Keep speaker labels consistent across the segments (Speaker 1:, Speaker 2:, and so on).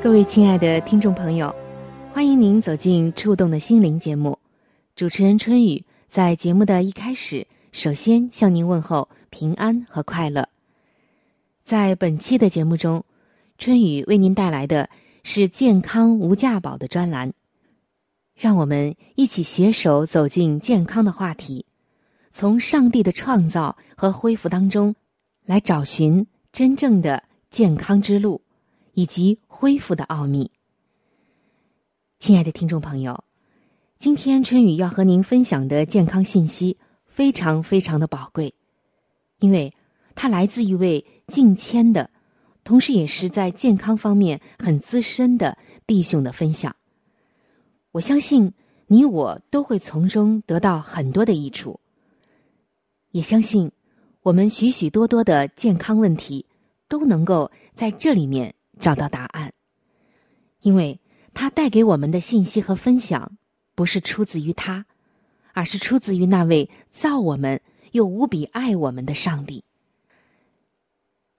Speaker 1: 各位亲爱的听众朋友，欢迎您走进《触动的心灵》节目，主持人春雨。在节目的一开始，首先向您问候平安和快乐。在本期的节目中，春雨为您带来的是“健康无价宝”的专栏，让我们一起携手走进健康的话题，从上帝的创造和恢复当中，来找寻真正的健康之路，以及恢复的奥秘。亲爱的听众朋友。今天春雨要和您分享的健康信息非常非常的宝贵，因为它来自一位近千的，同时也是在健康方面很资深的弟兄的分享。我相信你我都会从中得到很多的益处，也相信我们许许多多的健康问题都能够在这里面找到答案，因为他带给我们的信息和分享。不是出自于他，而是出自于那位造我们又无比爱我们的上帝。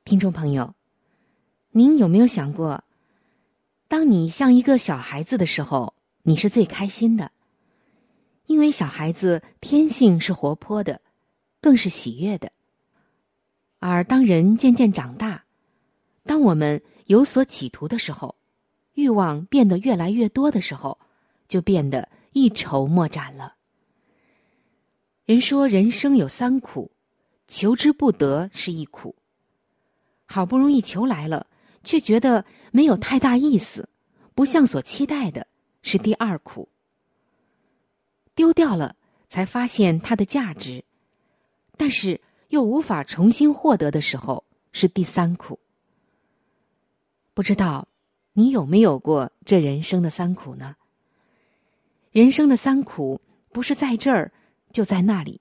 Speaker 1: 听众朋友，您有没有想过，当你像一个小孩子的时候，你是最开心的，因为小孩子天性是活泼的，更是喜悦的。而当人渐渐长大，当我们有所企图的时候，欲望变得越来越多的时候，就变得。一筹莫展了。人说人生有三苦，求之不得是一苦。好不容易求来了，却觉得没有太大意思，不像所期待的，是第二苦。丢掉了，才发现它的价值，但是又无法重新获得的时候，是第三苦。不知道你有没有过这人生的三苦呢？人生的三苦，不是在这儿，就在那里。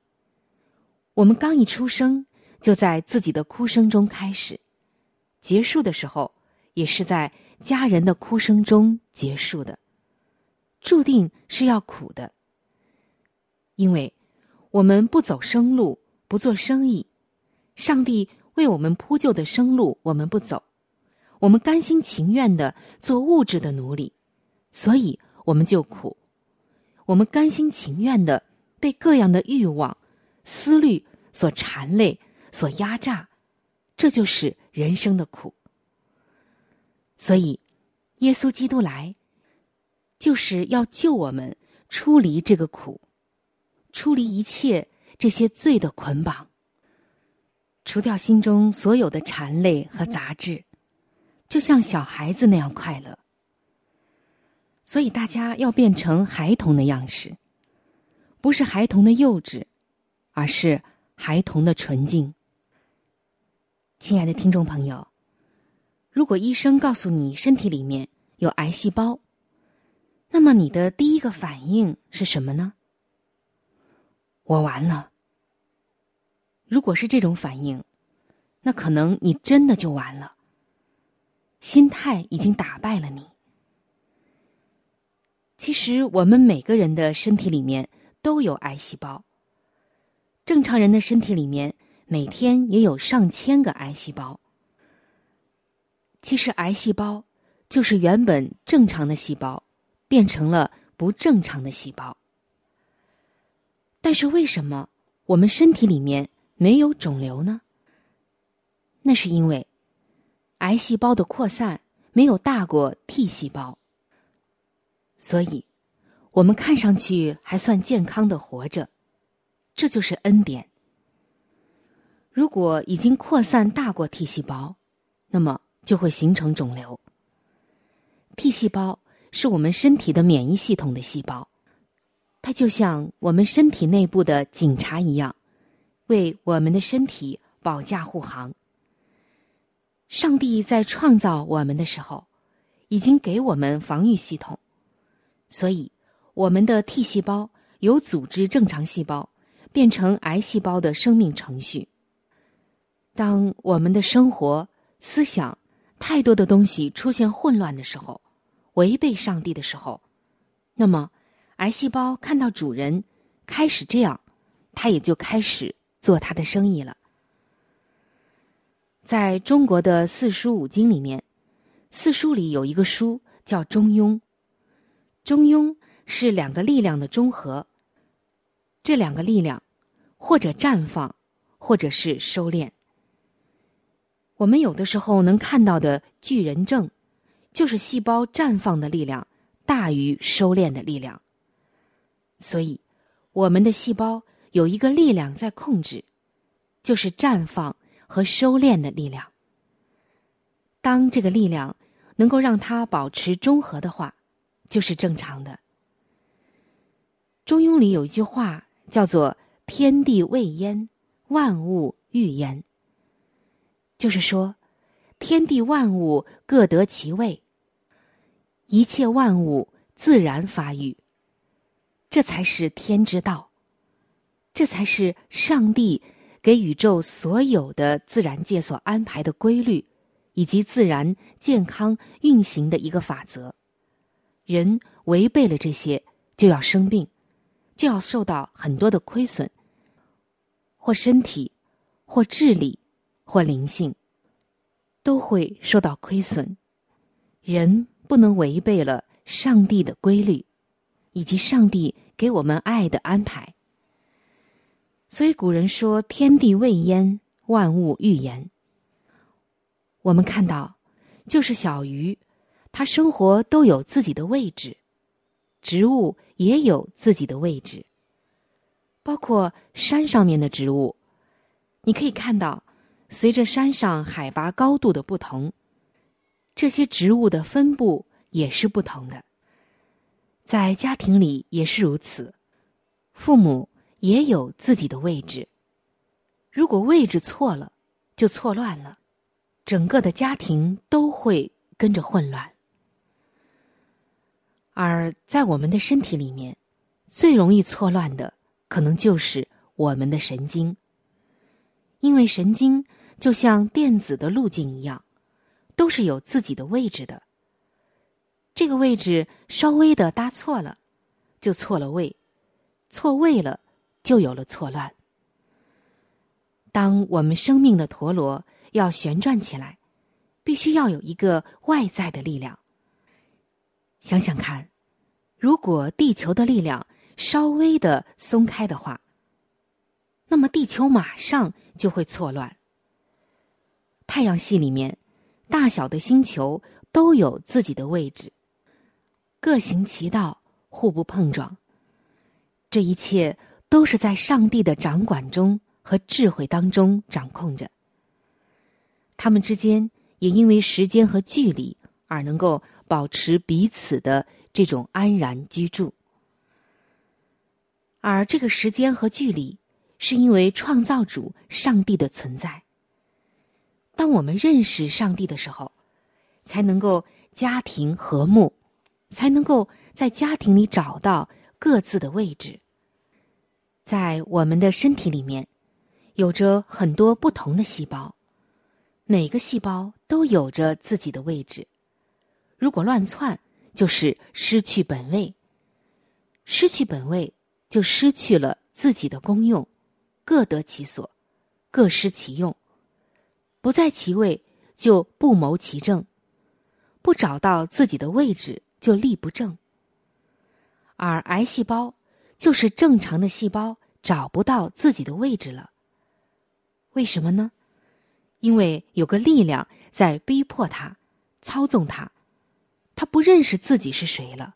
Speaker 1: 我们刚一出生，就在自己的哭声中开始，结束的时候，也是在家人的哭声中结束的，注定是要苦的。因为我们不走生路，不做生意，上帝为我们铺就的生路，我们不走，我们甘心情愿的做物质的奴隶，所以我们就苦。我们甘心情愿的被各样的欲望、思虑所缠累、所压榨，这就是人生的苦。所以，耶稣基督来，就是要救我们出离这个苦，出离一切这些罪的捆绑，除掉心中所有的缠累和杂质，就像小孩子那样快乐。所以，大家要变成孩童的样式，不是孩童的幼稚，而是孩童的纯净。亲爱的听众朋友，如果医生告诉你身体里面有癌细胞，那么你的第一个反应是什么呢？我完了。如果是这种反应，那可能你真的就完了。心态已经打败了你。其实，我们每个人的身体里面都有癌细胞。正常人的身体里面每天也有上千个癌细胞。其实，癌细胞就是原本正常的细胞变成了不正常的细胞。但是，为什么我们身体里面没有肿瘤呢？那是因为癌细胞的扩散没有大过 T 细胞，所以，我们看上去还算健康的活着，这就是恩典。如果已经扩散大过 T 细胞，那么就会形成肿瘤。T 细胞是我们身体的免疫系统的细胞，它就像我们身体内部的警察一样，为我们的身体保驾护航。上帝在创造我们的时候，已经给我们防御系统，所以我们的 T 细胞由组织正常细胞变成癌细胞的生命程序。当我们的生活、思想太多的东西出现混乱的时候，违背上帝的时候，那么癌细胞看到主人开始这样，它也就开始做它的生意了。在中国的四书五经里面，四书里有一个书叫《中庸》。中庸是两个力量的中和，这两个力量或者绽放，或者是收敛。我们有的时候能看到的巨人症，就是细胞绽放的力量大于收敛的力量。所以，我们的细胞有一个力量在控制，就是绽放。和收敛的力量。当这个力量能够让它保持中和的话，就是正常的。《中庸》里有一句话叫做“天地未焉，万物欲焉”，就是说，天地万物各得其位，一切万物自然发育，这才是天之道，这才是上帝。给宇宙所有的自然界所安排的规律，以及自然健康运行的一个法则，人违背了这些，就要生病，就要受到很多的亏损，或身体，或智力，或灵性，都会受到亏损。人不能违背了上帝的规律，以及上帝给我们爱的安排。所以古人说：“天地未焉，万物欲焉。”我们看到，就是小鱼，它生活都有自己的位置；植物也有自己的位置，包括山上面的植物。你可以看到，随着山上海拔高度的不同，这些植物的分布也是不同的。在家庭里也是如此，父母。也有自己的位置。如果位置错了，就错乱了，整个的家庭都会跟着混乱。而在我们的身体里面，最容易错乱的，可能就是我们的神经。因为神经就像电子的路径一样，都是有自己的位置的。这个位置稍微的搭错了，就错了位，错位了。就有了错乱。当我们生命的陀螺要旋转起来，必须要有一个外在的力量。想想看，如果地球的力量稍微的松开的话，那么地球马上就会错乱。太阳系里面，大小的星球都有自己的位置，各行其道，互不碰撞。这一切。都是在上帝的掌管中和智慧当中掌控着。他们之间也因为时间和距离而能够保持彼此的这种安然居住。而这个时间和距离，是因为创造主上帝的存在。当我们认识上帝的时候，才能够家庭和睦，才能够在家庭里找到各自的位置。在我们的身体里面，有着很多不同的细胞，每个细胞都有着自己的位置。如果乱窜，就是失去本位。失去本位，就失去了自己的功用，各得其所，各失其用。不在其位，就不谋其政；不找到自己的位置，就立不正。而癌细胞。就是正常的细胞找不到自己的位置了。为什么呢？因为有个力量在逼迫它，操纵它，它不认识自己是谁了，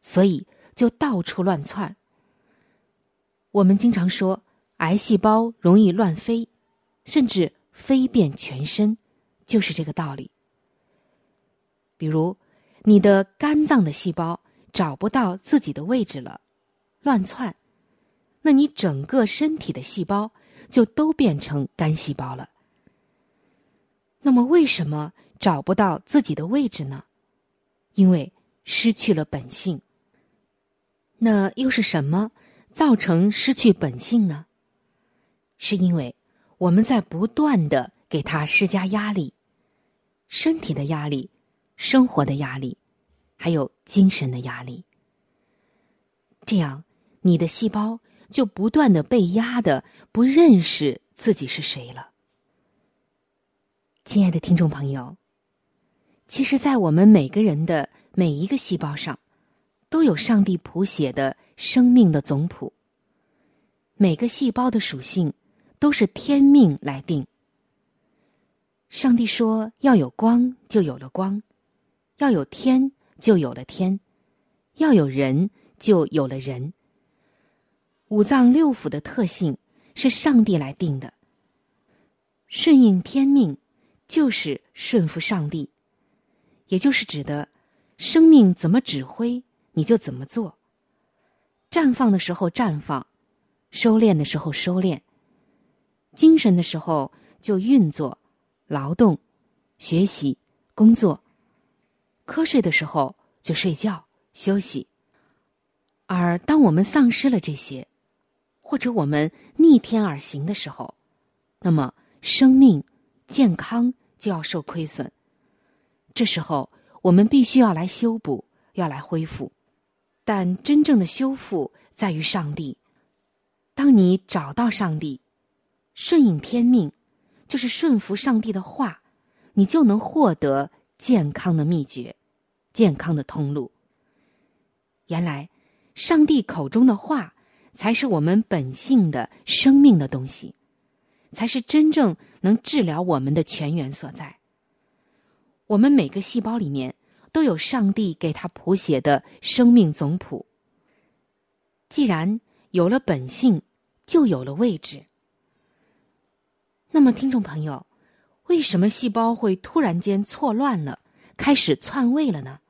Speaker 1: 所以就到处乱窜。我们经常说，癌细胞容易乱飞，甚至飞遍全身，就是这个道理。比如，你的肝脏的细胞找不到自己的位置了，乱窜，那你整个身体的细胞就都变成肝细胞了。那么，为什么找不到自己的位置呢？因为失去了本性。那又是什么造成失去本性呢？是因为我们在不断的给他施加压力，身体的压力。生活的压力，还有精神的压力，这样你的细胞就不断的被压的不认识自己是谁了。亲爱的听众朋友，其实，在我们每个人的每一个细胞上，都有上帝谱写的生命的总谱。每个细胞的属性都是天命来定。上帝说要有光，就有了光。要有天，就有了天；要有人，就有了人。五脏六腑的特性是上帝来定的。顺应天命，就是顺服上帝，也就是指的，生命怎么指挥，你就怎么做。绽放的时候绽放，收敛的时候收敛。精神的时候就运作、劳动、学习、工作。瞌睡的时候就睡觉休息，而当我们丧失了这些，或者我们逆天而行的时候，那么生命健康就要受亏损。这时候我们必须要来修补，要来恢复。但真正的修复在于上帝。当你找到上帝，顺应天命，就是顺服上帝的话，你就能获得。健康的秘诀，健康的通路。原来，上帝口中的话，才是我们本性的生命的东西，才是真正能治疗我们的泉源所在。我们每个细胞里面都有上帝给他谱写的生命总谱。既然有了本性，就有了位置。那么，听众朋友。为什么细胞会突然间错乱了，开始篡位了呢？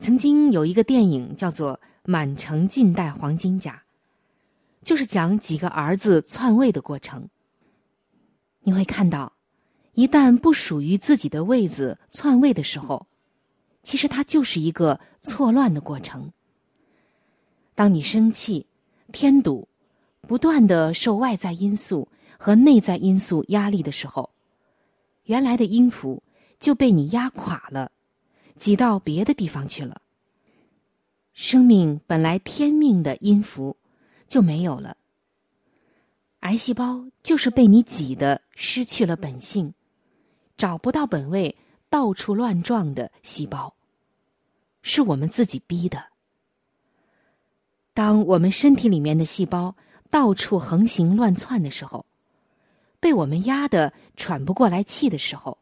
Speaker 1: 曾经有一个电影叫做《满城尽带黄金甲》，就是讲几个儿子篡位的过程。你会看到，一旦不属于自己的位子篡位的时候，其实它就是一个错乱的过程。当你生气、添堵，不断的受外在因素。和内在因素压力的时候，原来的音符就被你压垮了，挤到别的地方去了。生命本来天命的音符就没有了。癌细胞就是被你挤的失去了本性，找不到本位，到处乱撞的细胞，是我们自己逼的。当我们身体里面的细胞到处横行乱窜的时候。被我们压得喘不过来气的时候，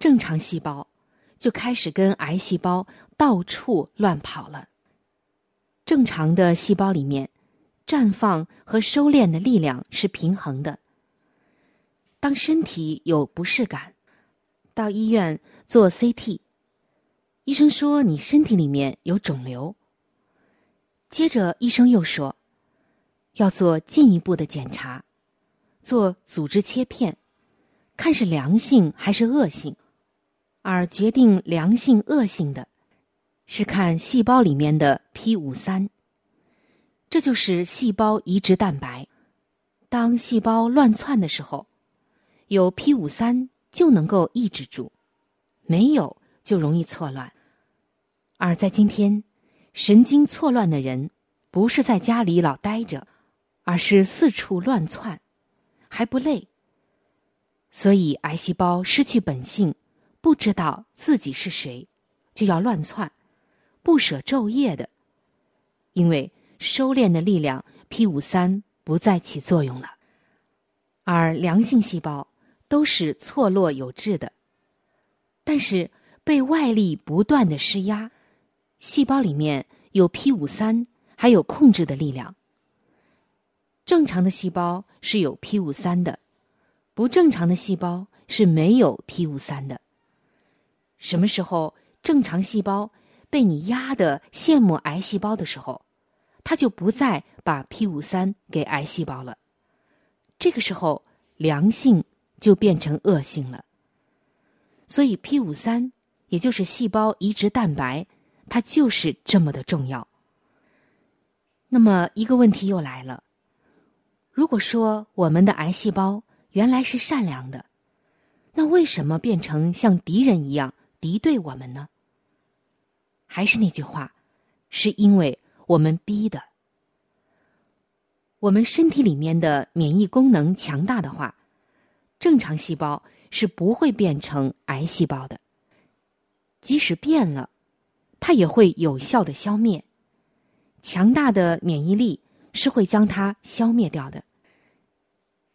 Speaker 1: 正常细胞就开始跟癌细胞到处乱跑了。正常的细胞里面，绽放和收敛的力量是平衡的。当身体有不适感，到医院做 CT，医生说你身体里面有肿瘤。接着医生又说，要做进一步的检查。做组织切片，看是良性还是恶性，而决定良性恶性的，是看细胞里面的 P 五三。这就是细胞移植蛋白。当细胞乱窜的时候，有 P 五三就能够抑制住，没有就容易错乱。而在今天，神经错乱的人，不是在家里老待着，而是四处乱窜。还不累，所以癌细胞失去本性，不知道自己是谁，就要乱窜，不舍昼夜的。因为收敛的力量 P 五三不再起作用了，而良性细胞都是错落有致的，但是被外力不断的施压，细胞里面有 P 五三，还有控制的力量。正常的细胞是有 P 五三的，不正常的细胞是没有 P 五三的。什么时候正常细胞被你压的羡慕癌细胞的时候，他就不再把 P 五三给癌细胞了。这个时候良性就变成恶性了。所以 P 五三也就是细胞移植蛋白，它就是这么的重要。那么一个问题又来了。如果说我们的癌细胞原来是善良的，那为什么变成像敌人一样敌对我们呢？还是那句话，是因为我们逼的。我们身体里面的免疫功能强大的话，正常细胞是不会变成癌细胞的。即使变了，它也会有效的消灭。强大的免疫力。是会将它消灭掉的，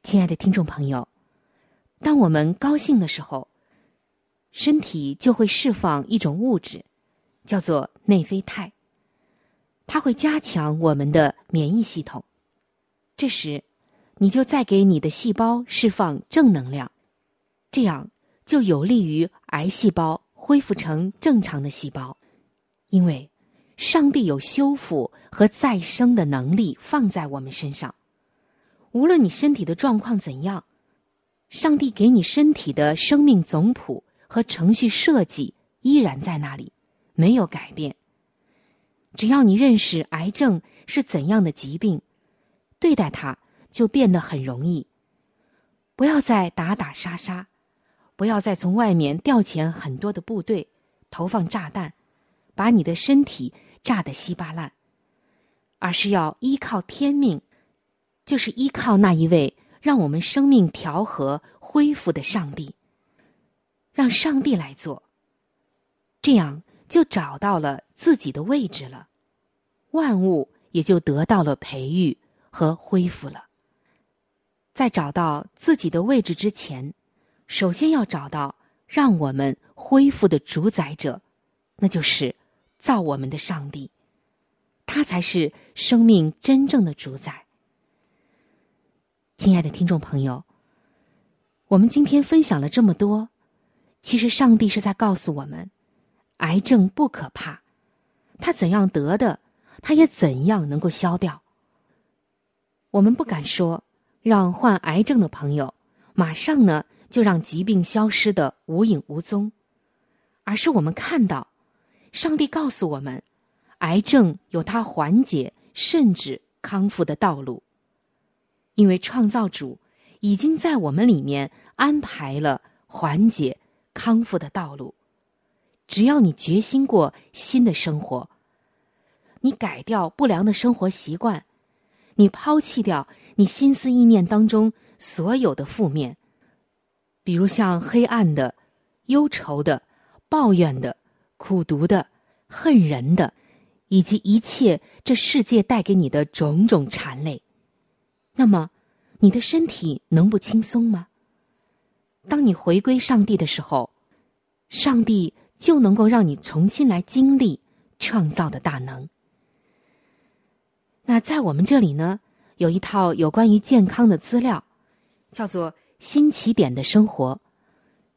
Speaker 1: 亲爱的听众朋友，当我们高兴的时候，身体就会释放一种物质，叫做内啡肽，它会加强我们的免疫系统。这时，你就再给你的细胞释放正能量，这样就有利于癌细胞恢复成正常的细胞，因为。上帝有修复和再生的能力放在我们身上，无论你身体的状况怎样，上帝给你身体的生命总谱和程序设计依然在那里，没有改变。只要你认识癌症是怎样的疾病，对待它就变得很容易。不要再打打杀杀，不要再从外面调遣很多的部队，投放炸弹，把你的身体。炸得稀巴烂，而是要依靠天命，就是依靠那一位让我们生命调和恢复的上帝，让上帝来做，这样就找到了自己的位置了，万物也就得到了培育和恢复了。在找到自己的位置之前，首先要找到让我们恢复的主宰者，那就是。造我们的上帝，他才是生命真正的主宰。亲爱的听众朋友，我们今天分享了这么多，其实上帝是在告诉我们：癌症不可怕，他怎样得的，他也怎样能够消掉。我们不敢说让患癌症的朋友马上呢就让疾病消失的无影无踪，而是我们看到。上帝告诉我们，癌症有它缓解甚至康复的道路，因为创造主已经在我们里面安排了缓解康复的道路。只要你决心过新的生活，你改掉不良的生活习惯，你抛弃掉你心思意念当中所有的负面，比如像黑暗的、忧愁的、抱怨的。苦读的、恨人的，以及一切这世界带给你的种种缠累，那么你的身体能不轻松吗？当你回归上帝的时候，上帝就能够让你重新来经历创造的大能。那在我们这里呢，有一套有关于健康的资料，叫做《新起点的生活》。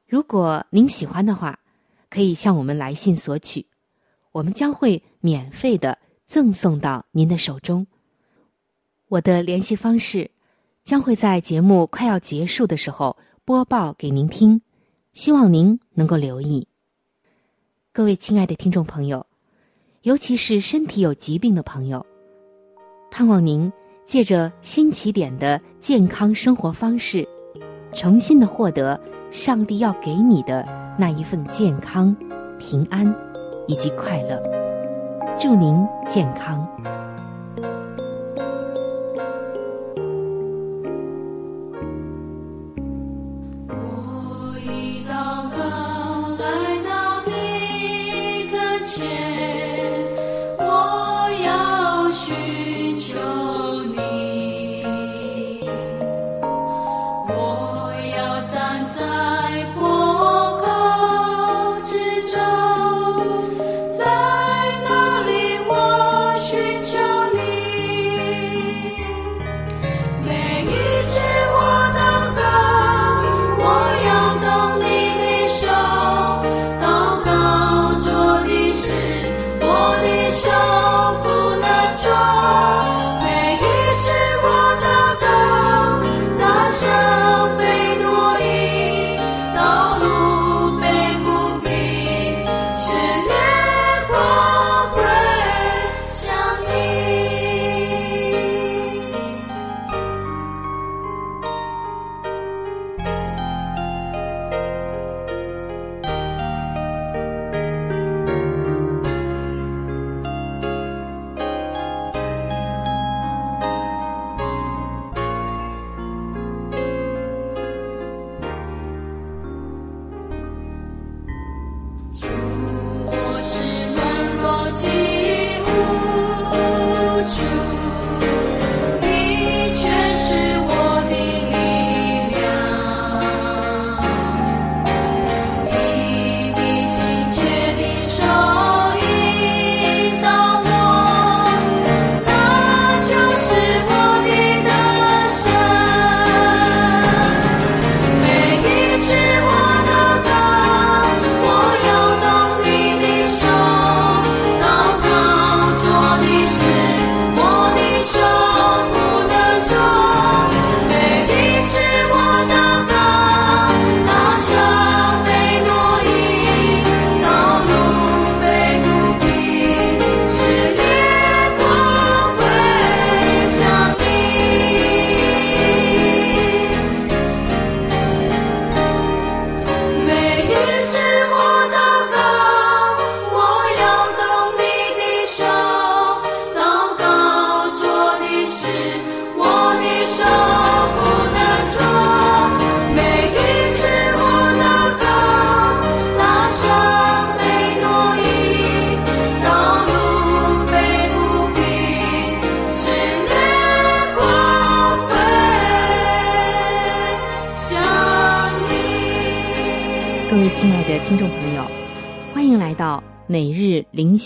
Speaker 1: 如果您喜欢的话。可以向我们来信索取，我们将会免费的赠送到您的手中。我的联系方式将会在节目快要结束的时候播报给您听，希望您能够留意。各位亲爱的听众朋友，尤其是身体有疾病的朋友，盼望您借着新起点的健康生活方式，重新的获得上帝要给你的。那一份健康、平安以及快乐，祝您健康。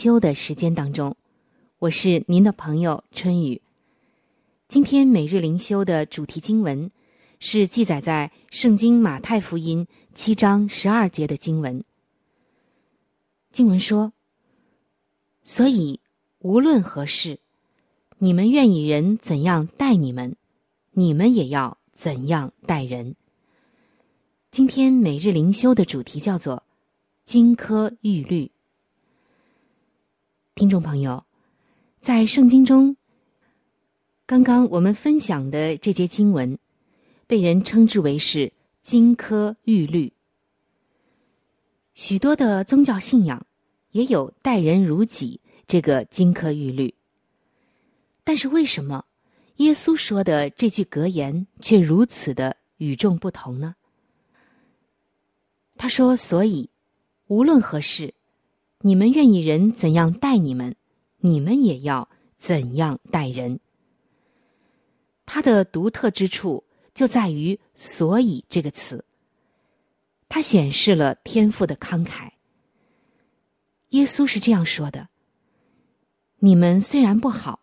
Speaker 1: 修的时间当中，我是您的朋友春雨。今天每日灵修的主题经文是记载在圣经马太福音七章十二节的经文。经文说：“所以无论何事，你们愿意人怎样待你们，你们也要怎样待人。”今天每日灵修的主题叫做“金科玉律”。听众朋友，在圣经中，刚刚我们分享的这节经文，被人称之为是“金科玉律”。许多的宗教信仰也有待人如己这个“金科玉律”，但是为什么耶稣说的这句格言却如此的与众不同呢？他说：“所以，无论何事，你们愿意人怎样待你们，你们也要怎样待人。”他的独特之处就在于“所以”这个词。他显示了天赋的慷慨。耶稣是这样说的：“你们虽然不好，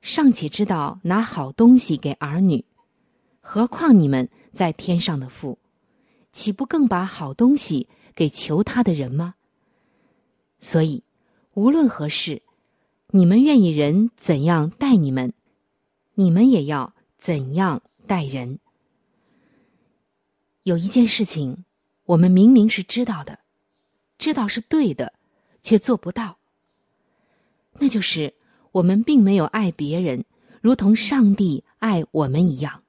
Speaker 1: 尚且知道拿好东西给儿女，何况你们在天上的父？”岂不更把好东西给求他的人吗？所以，无论何事，你们愿意人怎样待你们，你们也要怎样待人。有一件事情，我们明明是知道的，知道是对的，却做不到。那就是我们并没有爱别人，如同上帝爱我们一样。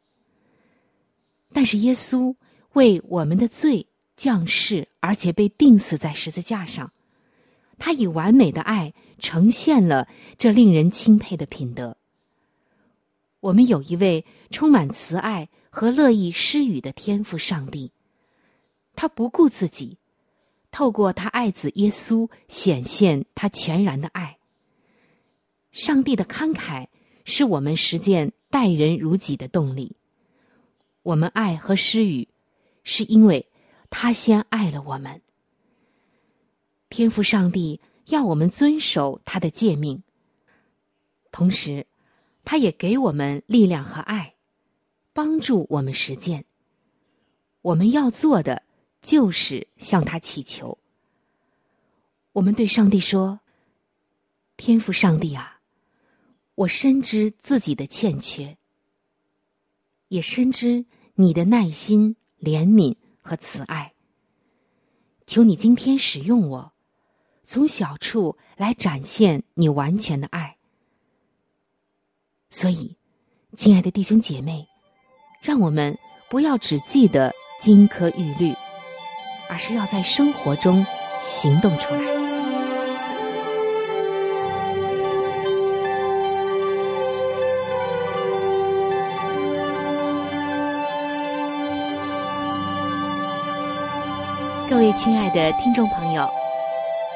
Speaker 1: 但是耶稣。为我们的罪降世，而且被钉死在十字架上，他以完美的爱呈现了这令人钦佩的品德。我们有一位充满慈爱和乐意施予的天赋上帝，他不顾自己，透过他爱子耶稣显现他全然的爱。上帝的慷慨是我们实践待人如己的动力。我们爱和施予。是因为他先爱了我们。天父上帝要我们遵守他的诫命，同时，他也给我们力量和爱，帮助我们实践。我们要做的就是向他祈求。我们对上帝说：“天父上帝啊，我深知自己的欠缺，也深知你的耐心。”怜悯和慈爱，求你今天使用我，从小处来展现你完全的爱。所以，亲爱的弟兄姐妹，让我们不要只记得金科玉律，而是要在生活中行动出来。各位亲爱的听众朋友，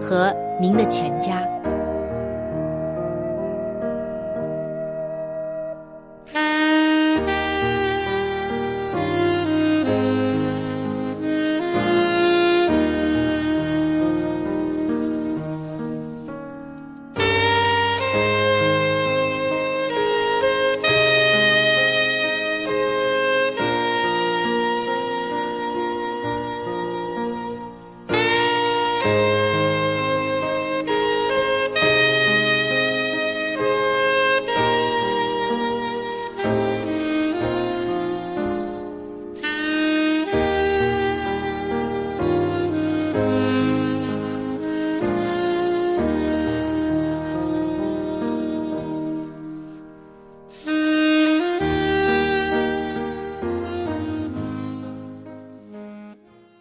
Speaker 1: 和。您的全家。